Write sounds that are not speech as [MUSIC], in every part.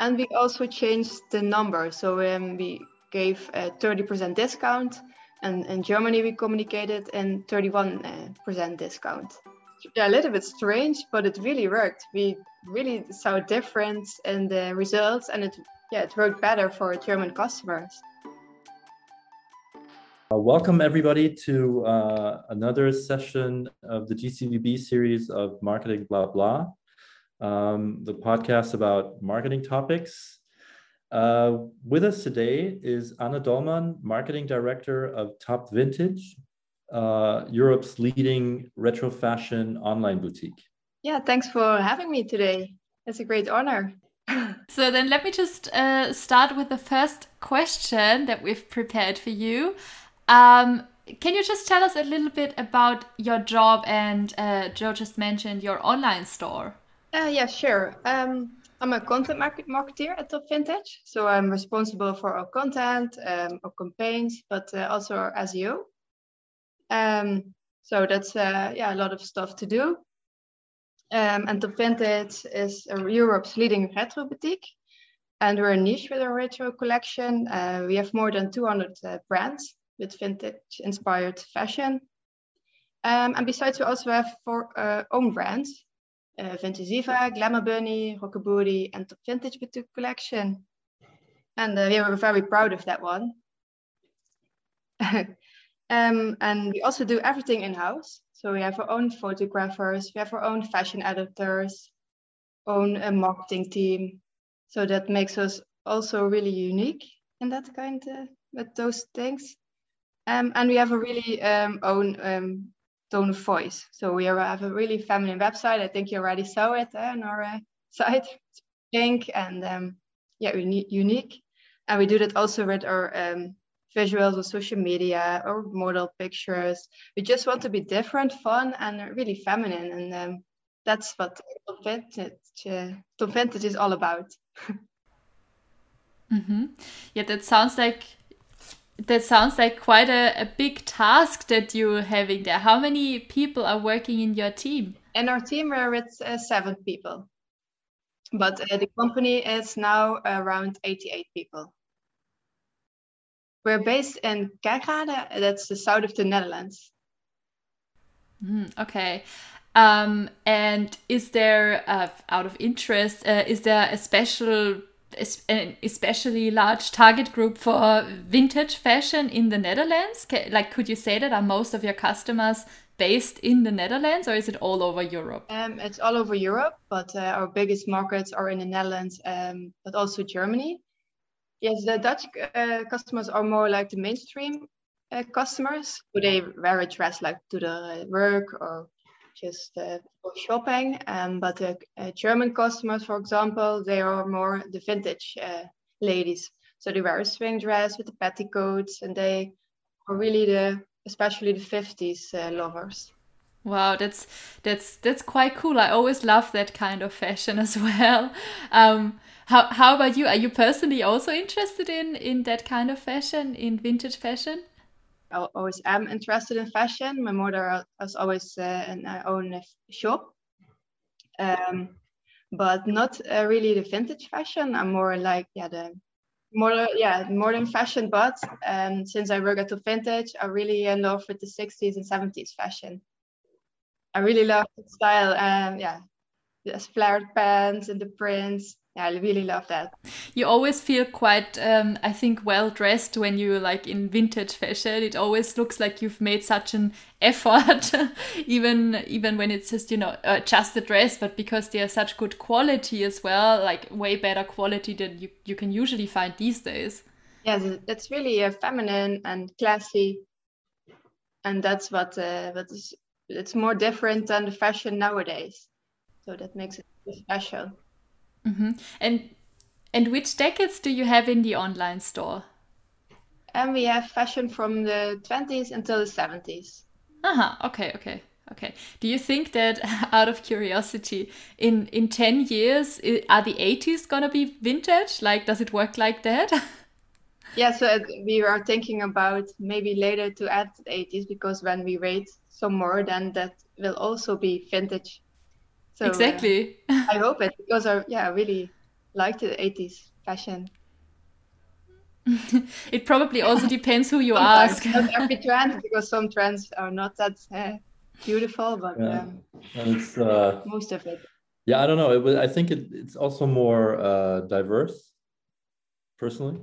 and we also changed the number. So um, we gave a 30% discount, and in Germany we communicated in 31% discount. Yeah, a little bit strange, but it really worked. We really saw a difference in the results, and it yeah it worked better for German customers. Uh, welcome everybody to uh, another session of the GCVB series of Marketing Blah Blah um, the podcast about marketing topics. Uh, with us today is Anna Dollmann, Marketing Director of Top Vintage, uh, Europe's leading retro fashion online boutique. Yeah, thanks for having me today. It's a great honor. [LAUGHS] so then let me just uh, start with the first question that we've prepared for you. Um, can you just tell us a little bit about your job and uh, Joe just mentioned your online store? Uh, yeah, sure. Um, I'm a content market marketeer at Top Vintage. So I'm responsible for our content, um, our campaigns, but uh, also our SEO. Um, so that's uh, yeah a lot of stuff to do. Um, and Top Vintage is Europe's leading retro boutique, and we're a niche with our retro collection. Uh, we have more than 200 uh, brands with vintage-inspired fashion. Um, and besides, we also have four uh, own brands uh, Vintage Diva, Glamour Bunny, Rockabooty, and Top Vintage Boutique collection. And uh, we were very proud of that one. [LAUGHS] um, and we also do everything in-house. So we have our own photographers, we have our own fashion editors, own uh, marketing team. So that makes us also really unique in that kind of, with those things. Um, and we have a really um, own um, tone of voice. So we have a really feminine website. I think you already saw it uh, on our uh, site. It's pink and um, yeah, unique. And we do that also with our um, visuals on social media or model pictures. We just want to be different, fun, and really feminine. And um, that's what Top Vintage, uh, Top Vintage is all about. [LAUGHS] mm-hmm. Yeah, that sounds like that sounds like quite a, a big task that you're having there. How many people are working in your team? In our team, we're with uh, seven people. But uh, the company is now around 88 people. We're based in Kerkrade, that's the south of the Netherlands. Mm, okay. Um, and is there, uh, out of interest, uh, is there a special an especially large target group for vintage fashion in the Netherlands? Like, could you say that are most of your customers based in the Netherlands, or is it all over Europe? Um, it's all over Europe, but uh, our biggest markets are in the Netherlands, um, but also Germany. Yes, the Dutch uh, customers are more like the mainstream uh, customers, who they wear a dress like to the work or just uh, for shopping. Um, but the uh, German customers, for example, they are more the vintage uh, ladies. So they wear a swing dress with the petticoats, and they are really the, especially the 50s uh, lovers. Wow, that's that's that's quite cool. I always love that kind of fashion [LAUGHS] as well. Um, how how about you? Are you personally also interested in in that kind of fashion, in vintage fashion? I always am interested in fashion. My mother has always uh, an uh, own shop, um, but not uh, really the vintage fashion. I'm more like yeah the more yeah modern fashion. But um, since I work at the vintage, I really in love with the 60s and 70s fashion. I really love the style and yeah, the flared pants and the prints I really love that. You always feel quite, um, I think, well dressed when you like in vintage fashion. It always looks like you've made such an [LAUGHS] effort, even even when it's just you know uh, just a dress, but because they are such good quality as well, like way better quality than you you can usually find these days. Yeah, it's really uh, feminine and classy, and that's what uh, what is it's more different than the fashion nowadays. So that makes it special. Mm-hmm. And and which decades do you have in the online store? And we have fashion from the 20s until the 70s. Uh-huh. Okay, okay. Okay. Do you think that [LAUGHS] out of curiosity in in 10 years are the 80s going to be vintage? Like does it work like that? [LAUGHS] yeah, so we are thinking about maybe later to add the 80s because when we wait some more then that will also be vintage so, exactly. Uh, I hope it because I yeah I really liked the 80s fashion. [LAUGHS] it probably also [LAUGHS] depends who you ask. Not every trend, because some trends are not that uh, beautiful, but yeah. um, it's, uh, most of it. Yeah, I don't know. It was, I think it, it's also more uh, diverse, personally.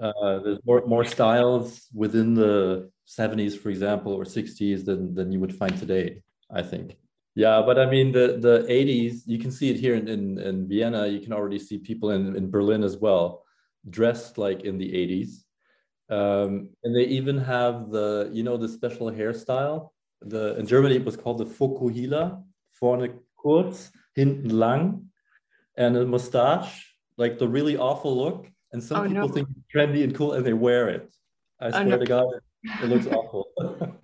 Uh, there's more more styles within the 70s, for example, or 60s than than you would find today. I think. Yeah, but I mean the the 80s. You can see it here in in, in Vienna. You can already see people in in Berlin as well, dressed like in the 80s. Um, and they even have the you know the special hairstyle. The in Germany it was called the Fokuhila, vorne kurz, hinten lang, and a mustache, like the really awful look and some oh, people no. think it's trendy and cool and they wear it. I oh, swear no. to God, it looks awful. [LAUGHS]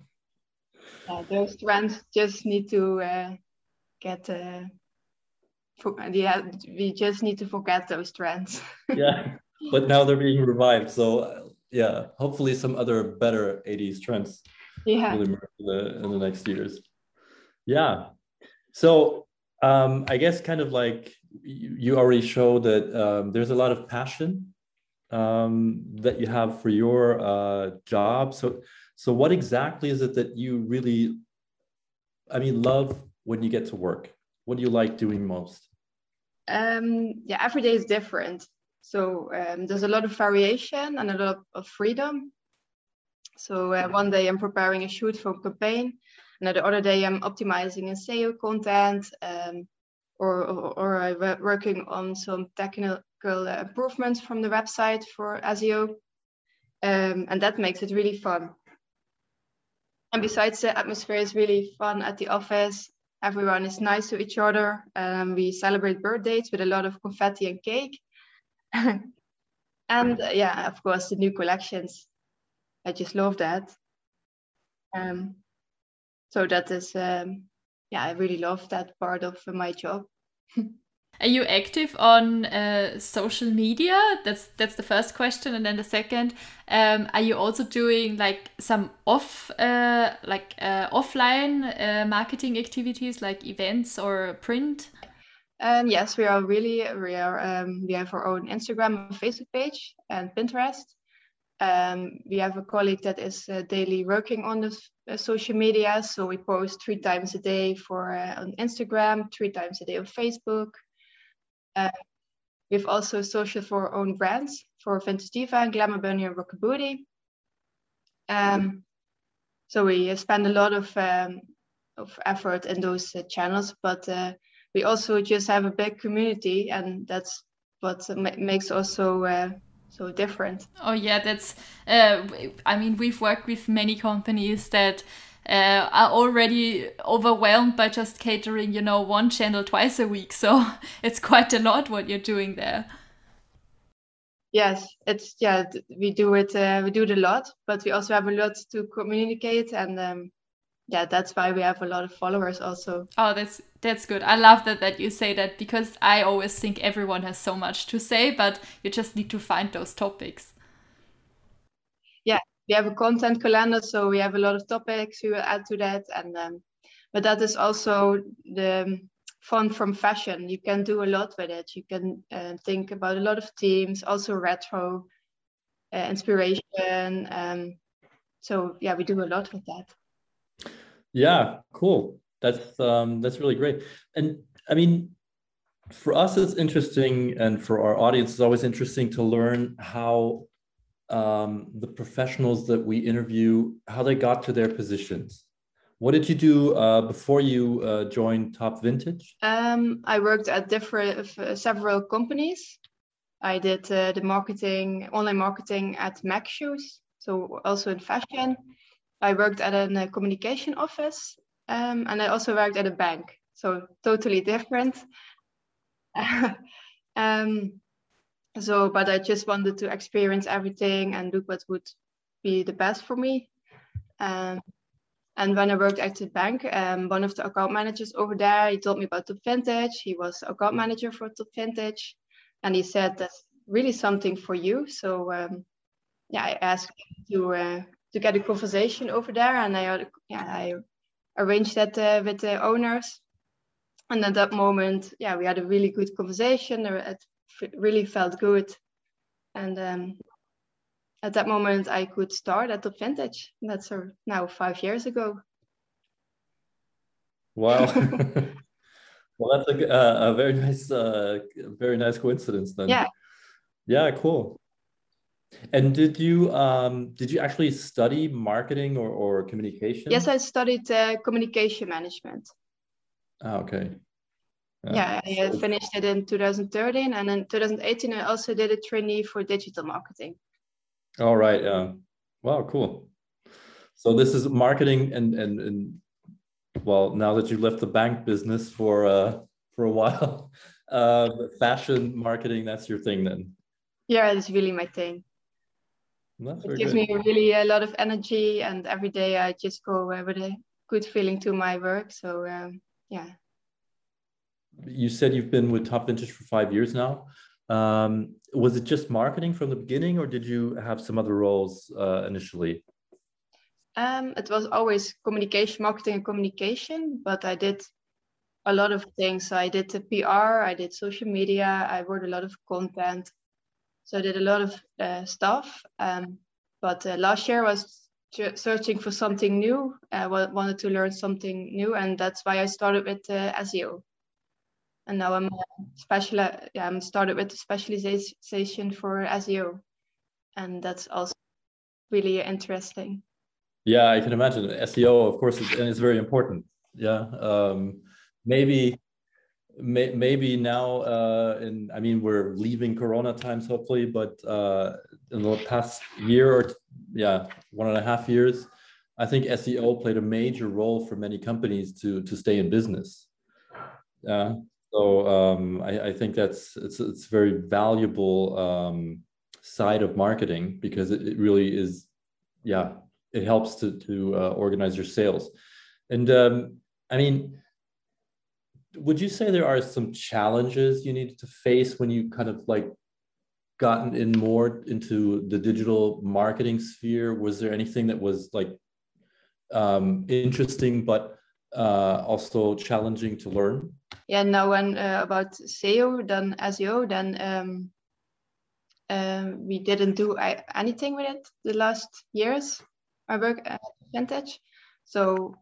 yeah, those trends just need to uh, get. Uh, for, yeah, we just need to forget those trends. [LAUGHS] yeah, but now they're being revived. So uh, yeah, hopefully some other better '80s trends. Yeah. Really in the, in the next years. Yeah. So um, I guess kind of like you already show that um, there's a lot of passion um, that you have for your uh, job. So, so what exactly is it that you really, I mean, love when you get to work? What do you like doing most? Um, yeah, every day is different. So um, there's a lot of variation and a lot of freedom. So uh, one day I'm preparing a shoot for a campaign, and the other day I'm optimizing a SEO content, um, or, or, or I'm working on some technical improvements from the website for SEO. Um, and that makes it really fun. And besides, the atmosphere is really fun at the office. Everyone is nice to each other. Um, we celebrate birthdays with a lot of confetti and cake. [LAUGHS] and uh, yeah, of course, the new collections. I just love that. Um, so that is, um, yeah, I really love that part of my job. [LAUGHS] Are you active on uh, social media? That's that's the first question, and then the second, um, are you also doing like some off uh, like uh, offline uh, marketing activities like events or print? Um, yes, we are really we are um, we have our own Instagram and Facebook page and Pinterest. Um, we have a colleague that is uh, daily working on the uh, social media, so we post three times a day for on Instagram, three times a day on Facebook uh, we've also social for our own brands for Vintage Diva, Glamour Bunny, and Rockabooty. Um, so we spend a lot of um, of effort in those uh, channels, but uh, we also just have a big community, and that's what makes also uh, so different. Oh yeah, that's. Uh, I mean, we've worked with many companies that uh, are already overwhelmed by just catering, you know, one channel twice a week. So [LAUGHS] it's quite a lot what you're doing there. Yes, it's yeah, we do it. Uh, we do it a lot, but we also have a lot to communicate, and um, yeah, that's why we have a lot of followers also. Oh, that's that's good. I love that that you say that because I always think everyone has so much to say, but you just need to find those topics we have a content calendar, so we have a lot of topics we will add to that. And um, but that is also the fun from fashion. You can do a lot with it. You can uh, think about a lot of themes, also retro uh, inspiration. Um, so yeah, we do a lot with that. Yeah, cool. That's um, that's really great. And I mean, for us, it's interesting, and for our audience, it's always interesting to learn how um, the professionals that we interview, how they got to their positions. What did you do uh, before you uh, joined Top Vintage? Um, I worked at different several companies. I did uh, the marketing, online marketing at Mac Shoes, so also in fashion. I worked at a uh, communication office, um, and I also worked at a bank, so totally different. [LAUGHS] um, so but i just wanted to experience everything and look what would be the best for me. Um, and when i worked at the bank um, one of the account managers over there he told me about top vintage. He was account manager for top vintage. And he said that's really something for you. So um, yeah i asked to uh, to get a conversation over there. And i yeah i arranged that uh, with the owners. And at that moment yeah we had a really good conversation at really felt good. And um, at that moment, I could start at Top Vintage. That's uh, now five years ago. Wow. [LAUGHS] [LAUGHS] well, that's a, uh, a very nice, uh, very nice coincidence then. Yeah. Yeah, cool. And did you um, did you actually study marketing or, or communication? Yes, I studied uh, communication management. Ah, okay. Yeah, I finished it in 2013, and in 2018 I also did a trainee for digital marketing. All right. Yeah. Wow. Cool. So this is marketing, and and and well, now that you left the bank business for uh for a while, [LAUGHS] uh, fashion marketing that's your thing then. Yeah, it's really my thing. That's it gives good. me really a lot of energy, and every day I just go with a good feeling to my work. So um, yeah. You said you've been with Top Vintage for five years now. Um, was it just marketing from the beginning, or did you have some other roles uh, initially? Um, it was always communication, marketing, and communication, but I did a lot of things. So I did the PR, I did social media, I wrote a lot of content, so I did a lot of uh, stuff. Um, but uh, last year I was searching for something new. I uh, wanted to learn something new, and that's why I started with uh, SEO. And now I'm special. Yeah, I'm started with the specialization for SEO, and that's also really interesting. Yeah, I can imagine SEO, of course, and it's very important. Yeah, um, maybe may, maybe now uh, in i mean we're leaving corona times hopefully but uh, in the past year or yeah one and a half years i think seo played a major role for many companies to to stay in business yeah so um, I, I, think that's it's it's very valuable um, side of marketing because it, it, really is yeah it helps to to uh, organize your sales. And um, i mean would you say there are some challenges you needed to face when you kind of like gotten in more into the digital marketing sphere? Was there anything that was like um, interesting but uh, also challenging to learn. Yeah now when uh, about seo then seo then um, um, we didn't do anything with it the last years i work at vintage so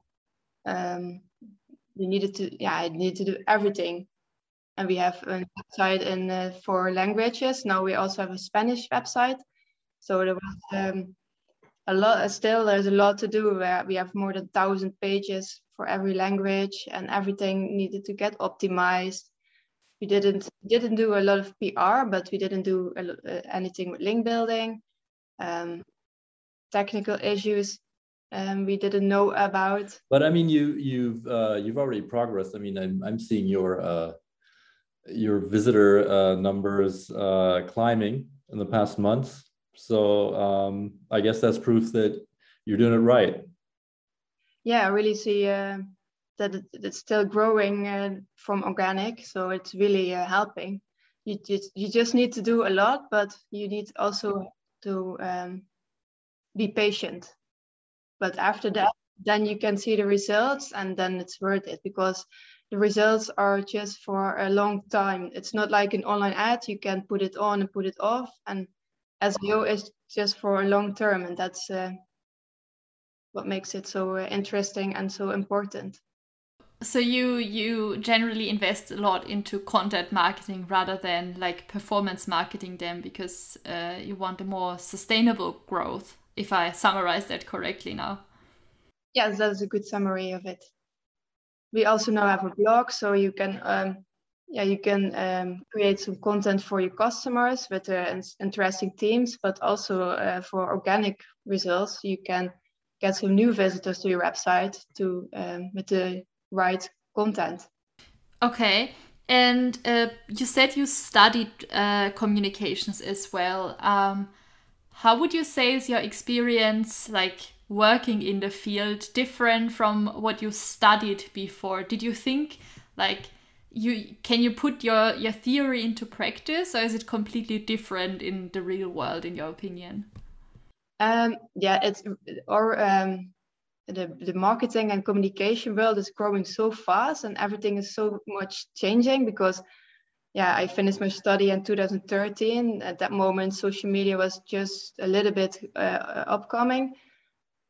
um, we needed to yeah i needed to do everything. And we have a website in uh, four languages. Now we also have a spanish website. So there was um, a lot uh, still there's a lot to do where we have more than thousand pages for every language and everything needed to get optimized we didn't didn't do a lot of pr but we didn't do a, uh, anything with link building um, technical issues um, we didn't know about. But I mean, you you've uh, you've already progressed. I mean, I'm I'm seeing your uh, your visitor uh, numbers uh, climbing in the past months. So um, I guess that's proof that you're doing it right. Yeah, I really see uh, that it's still growing uh, from organic. So it's really uh, helping. You just you just need to do a lot, but you need also to um, be patient but after that then you can see the results and then it's worth it because the results are just for a long time it's not like an online ad you can put it on and put it off and seo is just for a long term and that's uh, what makes it so uh, interesting and so important so you you generally invest a lot into content marketing rather than like performance marketing them because uh, you want a more sustainable growth if I summarize that correctly now. Yes, that's a good summary of it. We also now have a blog, so you can um, yeah you can um, create some content for your customers with uh, interesting themes, but also uh, for organic results, you can get some new visitors to your website to um, with the right content. Okay. And uh, you said you studied uh, communications as well. Um, how would you say is your experience like working in the field different from what you studied before? Did you think like you can you put your your theory into practice or is it completely different in the real world in your opinion? Um, yeah, it's or um, the the marketing and communication world is growing so fast and everything is so much changing because yeah, I finished my study in 2013. At that moment, social media was just a little bit uh, upcoming,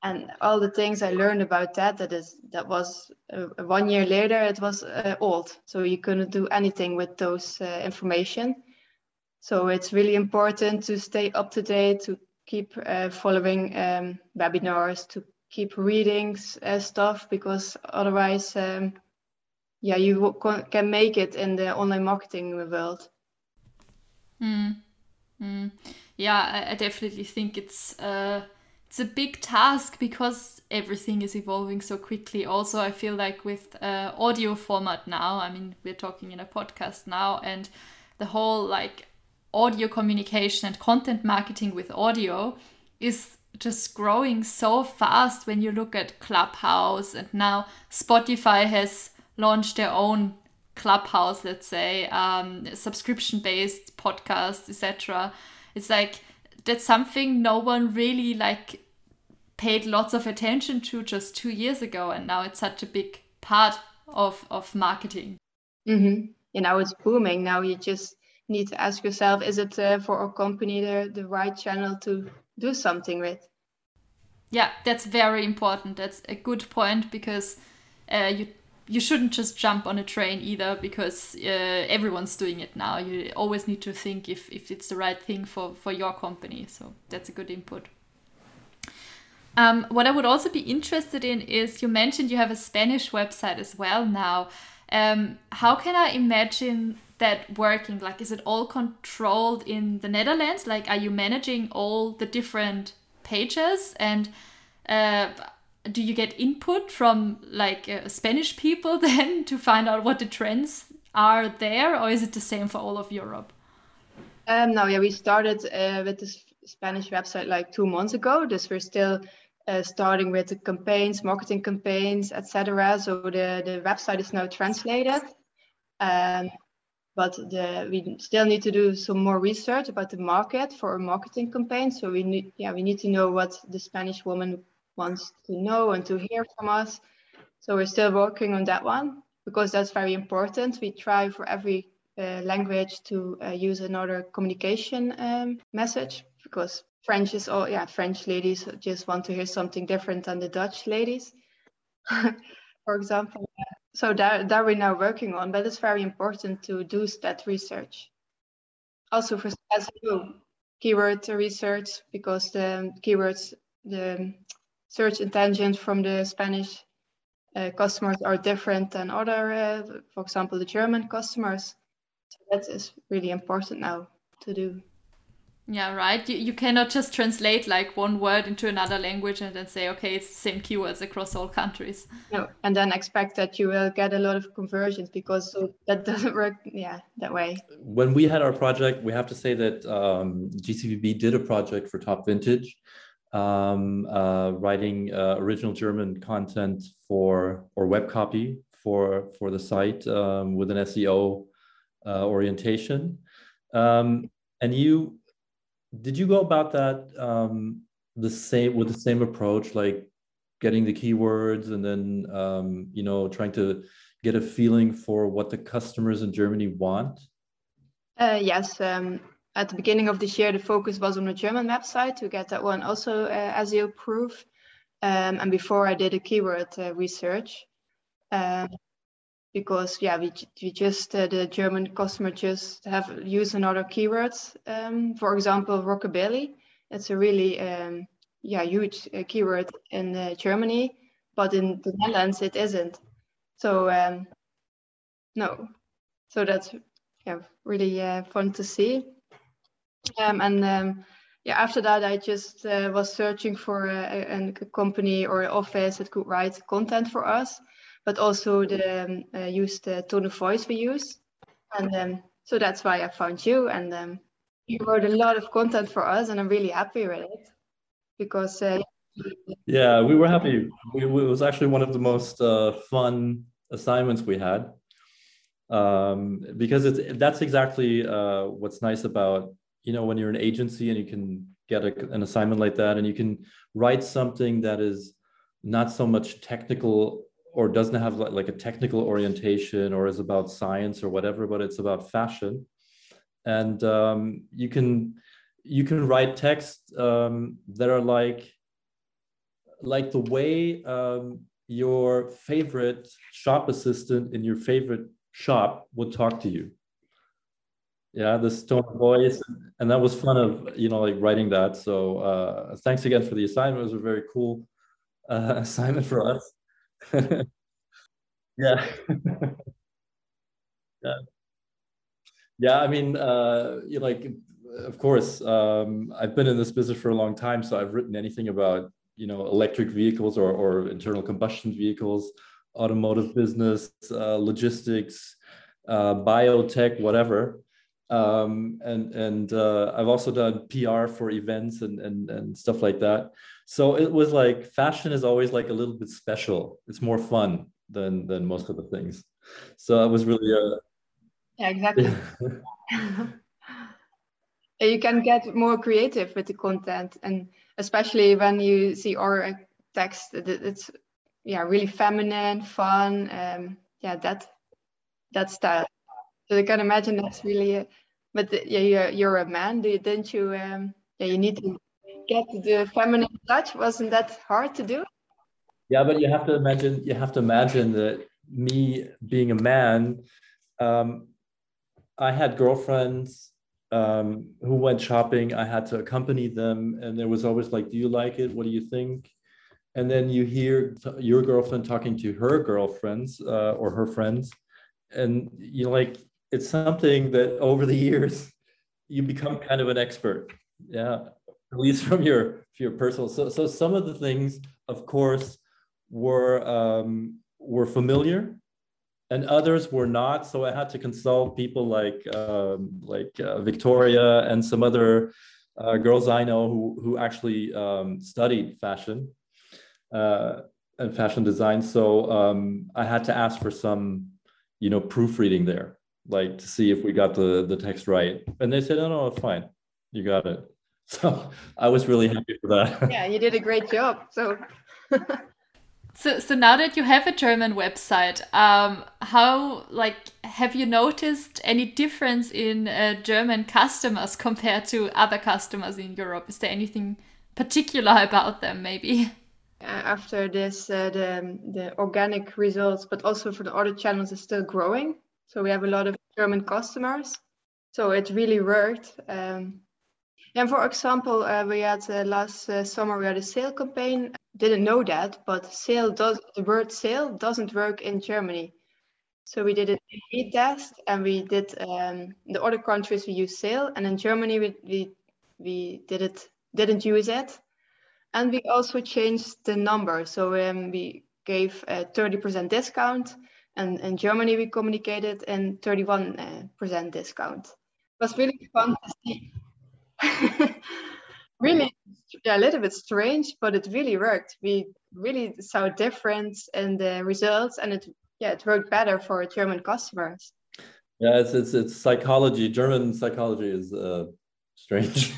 and all the things I learned about that that is that was uh, one year later it was uh, old, so you couldn't do anything with those uh, information. So it's really important to stay up to date, to keep uh, following um, webinars, to keep reading uh, stuff because otherwise. Um, yeah you can make it in the online marketing world mm. Mm. yeah I, I, definitely think it's uh, it's a big task because everything is evolving so quickly. Also i feel like with uh, audio format now i mean we're talking in a podcast now and the whole like audio communication and content marketing with audio is just growing so fast when you look at clubhouse. And now spotify has launched their own clubhouse let's say um, subscription based podcast etc it's like that's something no one really like paid lots of attention to just two years ago and now it's such a big part of of marketing mm-hmm. you know it's booming now you just need to ask yourself is it uh, for a company the, the right channel to do something with yeah that's very important that's a good point because uh, you you shouldn't just jump on a train either because uh, everyone's doing it now. You always need to think if, if it's the right thing for, for your company. So that's a good input. Um, what I would also be interested in is you mentioned you have a Spanish website as well now. Um, how can I imagine that working? Like, is it all controlled in the Netherlands? Like, are you managing all the different pages? And uh, do you get input from like uh, Spanish people [LAUGHS] then to find out what the trends are there, or is it the same for all of Europe? Um, no, yeah, we started uh, with the Spanish website like two months ago. This we're still uh, starting with the campaigns, marketing campaigns, etc. So the the website is now translated. Um, but the, we still need to do some more research about the market for a marketing campaign. So we need, yeah, we need to know what the Spanish woman wants to know and to hear from us. So we're still working on that one because that's very important. We try for every uh, language to uh, use another communication um, message because French is all yeah French ladies just want to hear something different than the Dutch ladies, [LAUGHS] for example. So that that we're now working on, but it's very important to do that research. Also for SEO, keyword research because the keywords the search intentions from the Spanish uh, customers are different than other, uh, for example, the German customers. So that is really important now to do. Yeah, right. You, you cannot just translate like one word into another language and then say, okay, it's the same keywords across all countries. No, and then expect that you will get a lot of conversions because so that doesn't work, yeah, that way. When we had our project, we have to say that um, GCVB did a project for Top Vintage um, uh, writing uh, original German content for or web copy for for the site um, with an SEO uh, orientation. Um, and you did you go about that um, the same with the same approach, like getting the keywords and then um, you know trying to get a feeling for what the customers in Germany want? Uh, yes, um, at the beginning of this year, the focus was on the German website to get that one also uh, SEO proof. Um, and before I did a keyword uh, research, um, because yeah, we, we just uh, the German customer just have used another keywords. Um, for example, rockabilly. It's a really um, yeah huge uh, keyword in uh, Germany, but in the Netherlands it isn't. So um, no, so that's yeah really uh, fun to see. Um, and um, yeah, after that, I just uh, was searching for a, a, company or office that could write content for us, but also the um, uh, use the tone of voice we use. And um, so that's why I found you. And um, you wrote a lot of content for us, and I'm really happy with it because. Uh, yeah, we were happy. We, it was actually one of the most uh, fun assignments we had um, because it's that's exactly uh, what's nice about you know when you're an agency and you can get a, an assignment like that and you can write something that is not so much technical or doesn't have like, a technical orientation or is about science or whatever, but it's about fashion. And um, you can you can write text um, that are like like the way um, your favorite shop assistant in your favorite shop would talk to you. Yeah the tone of voice. And that was fun of you know like writing that. So uh thanks again for the assignment. It was a very cool uh, [LAUGHS] assignment for us [LAUGHS] yeah. [LAUGHS] Yeah. Yeah i mean uh like of course um i've been in this business for a long time so i've written anything about you know electric vehicles or, or internal combustion vehicles automotive business uh, logistics uh, biotech whatever. Um, and and uh, I've also done PR for events and, and and stuff like that. So it was like fashion is always like a little bit special. It's more fun than than most of the things. So I was really uh, yeah exactly. [LAUGHS] you can get more creative with the content and especially when you see our text it's yeah really feminine fun um yeah that that style so you can imagine that's really but the, yeah you're, you're a man didn't you um yeah you need to get the feminine touch wasn't that hard to do yeah but you have to imagine you have to imagine that me being a man um i had girlfriends um, who went shopping. I had to accompany them, and there was always like, "Do you like it? What do you think?" And then you hear your girlfriend talking to her girlfriends uh, or her friends, and you like it's something that over the years you become kind of an expert. Yeah, at least from your your personal. So so some of the things, of course, were um, were familiar and others were not. So I had to consult people like um, like uh, Victoria and some other uh, girls I know who who actually um, studied fashion uh, and fashion design. So um, I had to ask for some, you know, proofreading there, like to see if we got the the text right. And they said, "No, no, it's fine. You got it." [LAUGHS] So I was really happy for that. [LAUGHS] Yeah, you did a great job. So. [LAUGHS] So, so now that you have a German website, um, how like have you noticed any difference in uh, German customers compared to other customers in Europe? Is there anything particular about them, maybe? Uh, after this, uh, the the organic results, but also for the other channels, is still growing. So we have a lot of German customers. So it really worked. Um, and for example, uh, we had uh, last uh, summer we had a sale campaign didn't know that, but sale does the word sale doesn't work in Germany. So we did a read test, and we did um, the other countries we use sale, and in Germany we we, we did it didn't use it, and we also changed the number. So um, we gave a 30% discount, and in Germany we communicated in 31% uh, discount. It was really fun to see. [LAUGHS] really yeah, a little bit strange, but it really worked. We really saw a difference in the results, and it yeah, it worked better for German customers. Yeah, it's it's it's psychology. German psychology is uh, strange.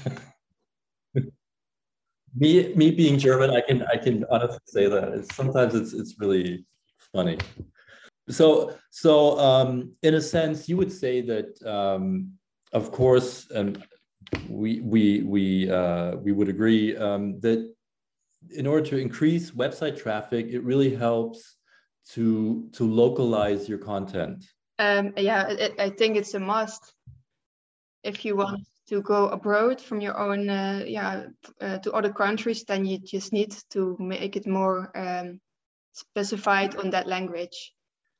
[LAUGHS] me me being German, I can I can honestly say that. It's, sometimes it's it's really funny. So so um, in a sense, you would say that um, of course, and we we we uh, we would agree um, that in order to increase website traffic, it really helps to to localize your content. Um, yeah, it, I think it's a must if you want to go abroad from your own uh, yeah uh, to other countries. Then you just need to make it more um, specified on that language.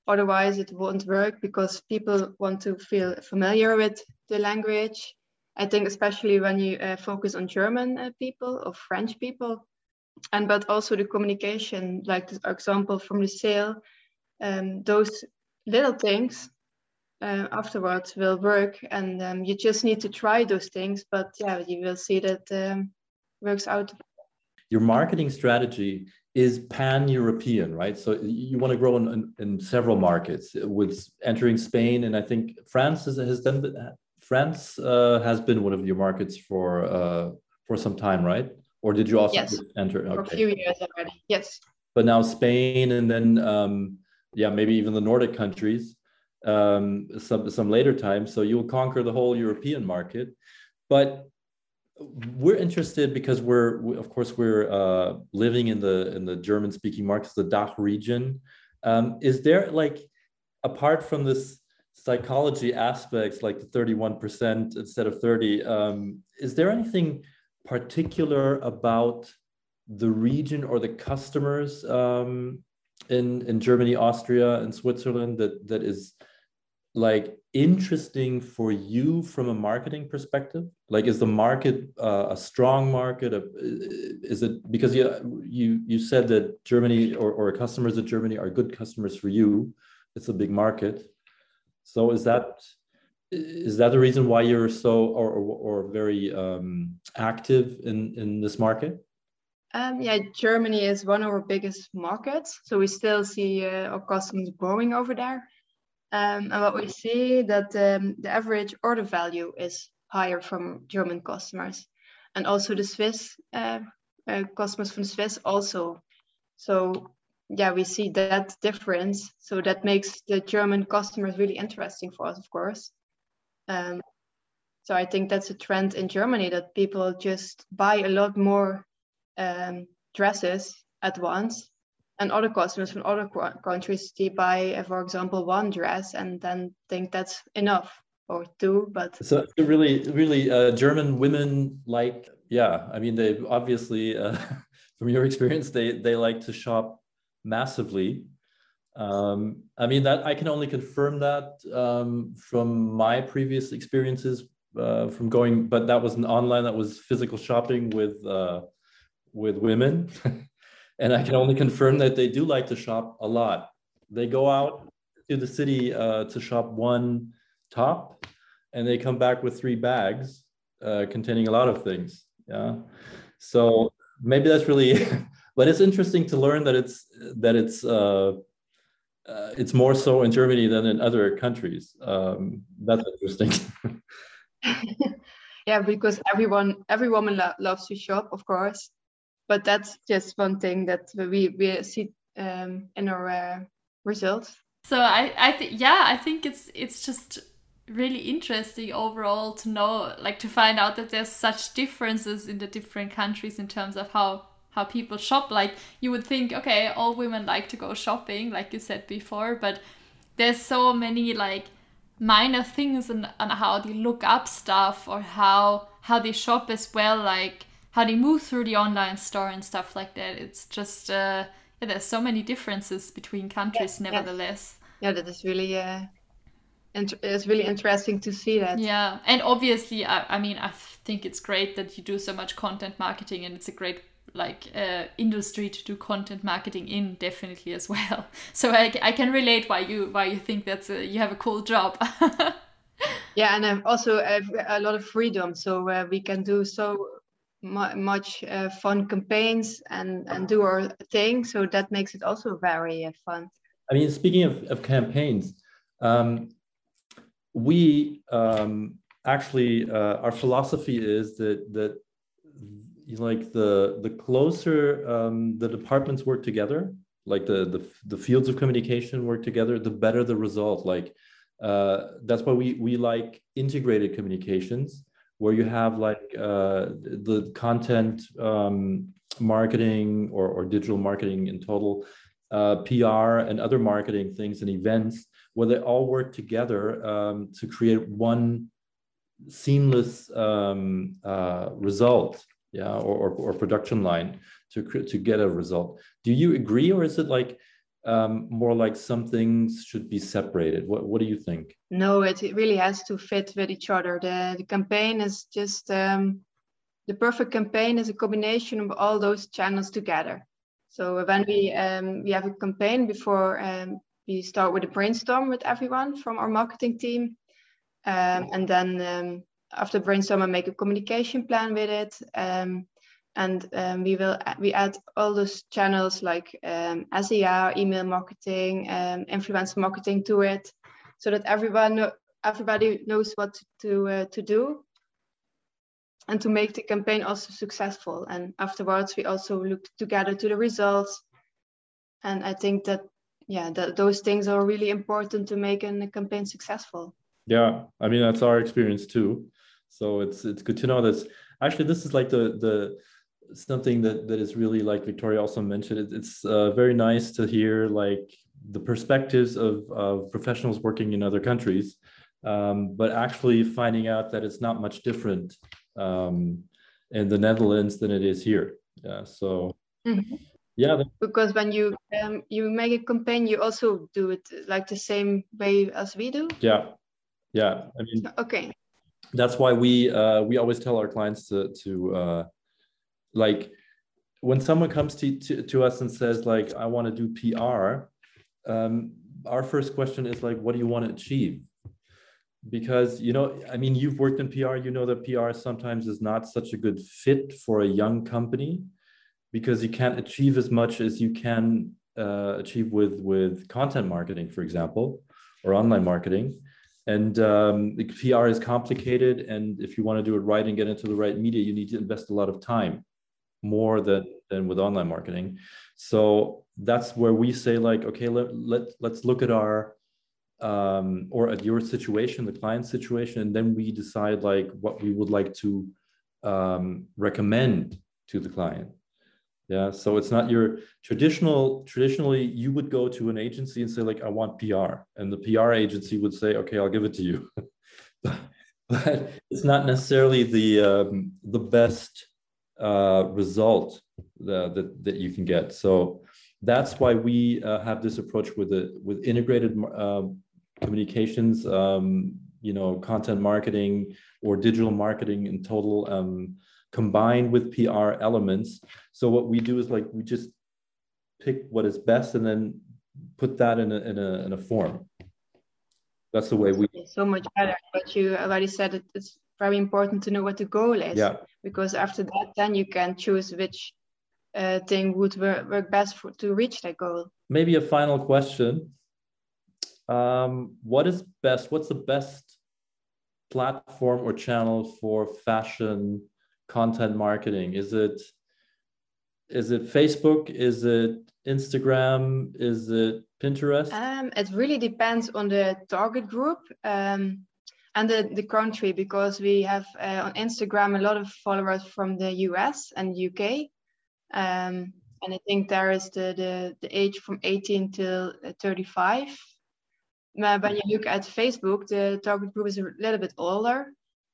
Otherwise, it won't work because people want to feel familiar with the language I think especially when you uh, focus on German uh, people or French people, and but also the communication, like the example from the sale, um, those little things uh, afterwards will work, and um, you just need to try those things. But yeah, you will see that um, works out. Your marketing strategy is pan-European, right? So you want to grow in, in, in, several markets with entering Spain, and I think France has, has done France uh, has been one of your markets for uh, for some time, right? Or did you also yes. enter? Okay. For a few years already. Yes. but now Spain and then um, yeah, maybe even the Nordic countries um, some some later time. So you'll conquer the whole European market, but we're interested because we're we, of course we're uh, living in the in the German speaking markets, the DACH region. Um, is there like apart from this psychology aspects like the 31% instead of 30 um, is there anything particular about the region or the customers um, in in Germany, Austria, and Switzerland that that is like interesting for you from a marketing perspective? Like, is the market uh, a strong market? Is it because you you you said that Germany or or customers of Germany are good customers for you? It's a big market. So is that is that the reason why you're so or or, or very um, active in in this market? Um, yeah, Germany is one of our biggest markets, so we still see uh, our customers growing over there. Um, and what we see that um, the average order value is higher from German customers, and also the Swiss uh, uh, customers from Swiss also. So yeah, we see that difference. So that makes the German customers really interesting for us, of course. Um, so I think that's a trend in Germany that people just buy a lot more um, dresses at once and other customers from other countries they buy uh, for example one dress and then think that's enough or two but so really really uh, german women like yeah i mean they obviously uh, [LAUGHS] from your experience they they like to shop massively um, i mean that i can only confirm that um, from my previous experiences uh, from going but that was an online that was physical shopping with uh, with women. [LAUGHS] and I can only confirm that they do like to shop a lot. They go out to the city uh, to shop one top and they come back with three bags uh, containing a lot of things. Yeah. So maybe that's really, [LAUGHS] but it's interesting to learn that it's, that it's, uh, uh, it's more so in Germany than in other countries. Um, that's interesting. [LAUGHS] yeah, because everyone, every woman lo loves to shop, of course but that's just one thing that we we see um, in our uh, results. So I I think yeah I think it's it's just really interesting overall to know like to find out that there's such differences in the different countries in terms of how how people shop like you would think okay all women like to go shopping like you said before but there's so many like minor things on, on how they look up stuff or how how they shop as well like how they move through the online store and stuff like that. It's just uh, yeah, there's so many differences between countries, yes, nevertheless. Yes. Yeah, that is really uh, it's really interesting to see that. Yeah, and obviously, I, I mean, I think it's great that you do so much content marketing, and it's a great like uh, industry to do content marketing in definitely as well. [LAUGHS] So I, I can relate why you why you think that's a, you have a cool job. [LAUGHS] Yeah and I've also have a lot of freedom so uh, we can do so much uh, fun campaigns and and do our thing so that makes it also very uh, fun. I mean speaking of, of campaigns um, we um, actually uh, our philosophy is that that like the the closer um, the departments work together like the, the the fields of communication work together the better the result. Like uh, that's why we we like integrated communications where you have like uh, the content um, marketing or, or digital marketing in total, uh, PR and other marketing things and events, where they all work together um, to create one seamless um, uh, result, yeah, or, or, or production line to to get a result. Do you agree, or is it like um, more like some things should be separated? What What do you think? No, it, it really has to fit with each other. The the campaign is just um, the perfect campaign is a combination of all those channels together. So when we um, we have a campaign before um, we start with a brainstorm with everyone from our marketing team, um, and then um, after brainstorm, I make a communication plan with it. Um, and um, we will we add all those channels like um, SEO, email marketing, um, influencer marketing to it, so that everyone everybody knows what to uh, to do, and to make the campaign also successful. And afterwards, we also look together to the results, And I think that yeah, that those things are really important to make a campaign successful. Yeah, I mean that's our experience too. So it's it's good to know this. Actually, this is like the the something that that is really like Victoria also mentioned. It, it's uh, very nice to hear like the perspectives of of professionals working in other countries, um, but actually finding out that it's not much different um, in the Netherlands than it is here. Yeah, so. Mm-hmm yeah because when you um, you make a campaign you also do it like the same way as we do yeah yeah i mean okay that's why we uh, we always tell our clients to to uh, like when someone comes to, to, to us and says like i want to do pr um, our first question is like what do you want to achieve because you know i mean you've worked in pr you know that pr sometimes is not such a good fit for a young company because you can't achieve as much as you can uh, achieve with with content marketing, for example, or online marketing. And um, the PR is complicated, and if you want to do it right and get into the right media, you need to invest a lot of time, more than than with online marketing. So that's where we say like, okay, let let let's look at our um, or at your situation, the client situation, and then we decide like what we would like to um, recommend to the client yeah so it's not your traditional traditionally you would go to an agency and say like i want pr and the pr agency would say okay i'll give it to you. [LAUGHS] But, it's not necessarily the um, the best uh, result that, that, that you can get. So that's why we uh, have this approach with the with integrated uh, communications um, you know content marketing or digital marketing in total um, combined with PR elements. So what we do is like we just pick what is best and then put that in a in a in a form. That's the way we. So much better. But you already said it, it's very important to know what the goal is. Yeah. Because after that, then you can choose which uh, thing would work, work best for, to reach that goal. Maybe a final question. Um, what is best? What's the best platform or channel for fashion content marketing? Is it is it Facebook? Is it Instagram? Is it Pinterest? Um, it really depends on the target group um, and the, the country because we have uh, on Instagram a lot of followers from the US and UK. Um, and I think there is the, the, the age from 18 till uh, 35. Uh, when you look at Facebook, the target group is a little bit older.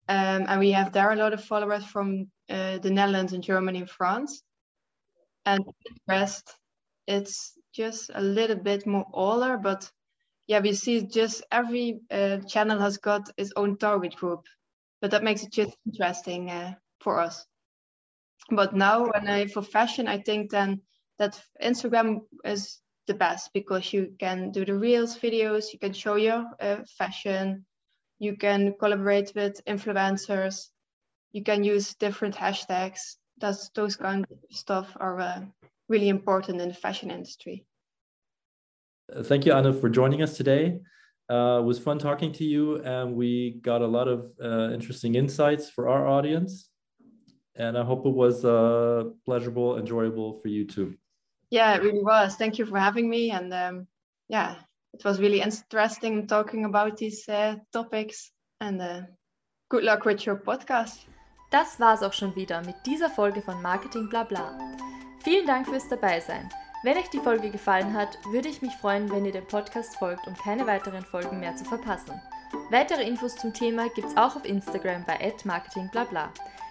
Um, and we have there a lot of followers from uh, the Netherlands and Germany and France. And the rest, it's just a little bit more older, but yeah, we see just every uh, channel has got its own target group, but that makes it just interesting uh, for us. But now, when I for fashion, I think then that Instagram is the best because you can do the reels videos, you can show your uh, fashion, you can collaborate with influencers. You can use different hashtags. That's those kind of stuff are uh, really important in the fashion industry. Thank you anna for joining us today. Uh, it was fun talking to you and we got a lot of uh, interesting insights for our audience. And i hope it was uh, pleasurable enjoyable for you too. Yeah it really was. Thank you for having me and um, yeah it was really interesting talking about these uh, topics and uh, good luck with your podcast. Das war's auch schon wieder mit dieser Folge von Marketing Blabla. Vielen Dank fürs Dabeisein. Wenn euch die Folge gefallen hat, würde ich mich freuen, wenn ihr dem Podcast folgt, um keine weiteren Folgen mehr zu verpassen. Weitere Infos zum Thema gibt's auch auf Instagram bei @marketingblabla.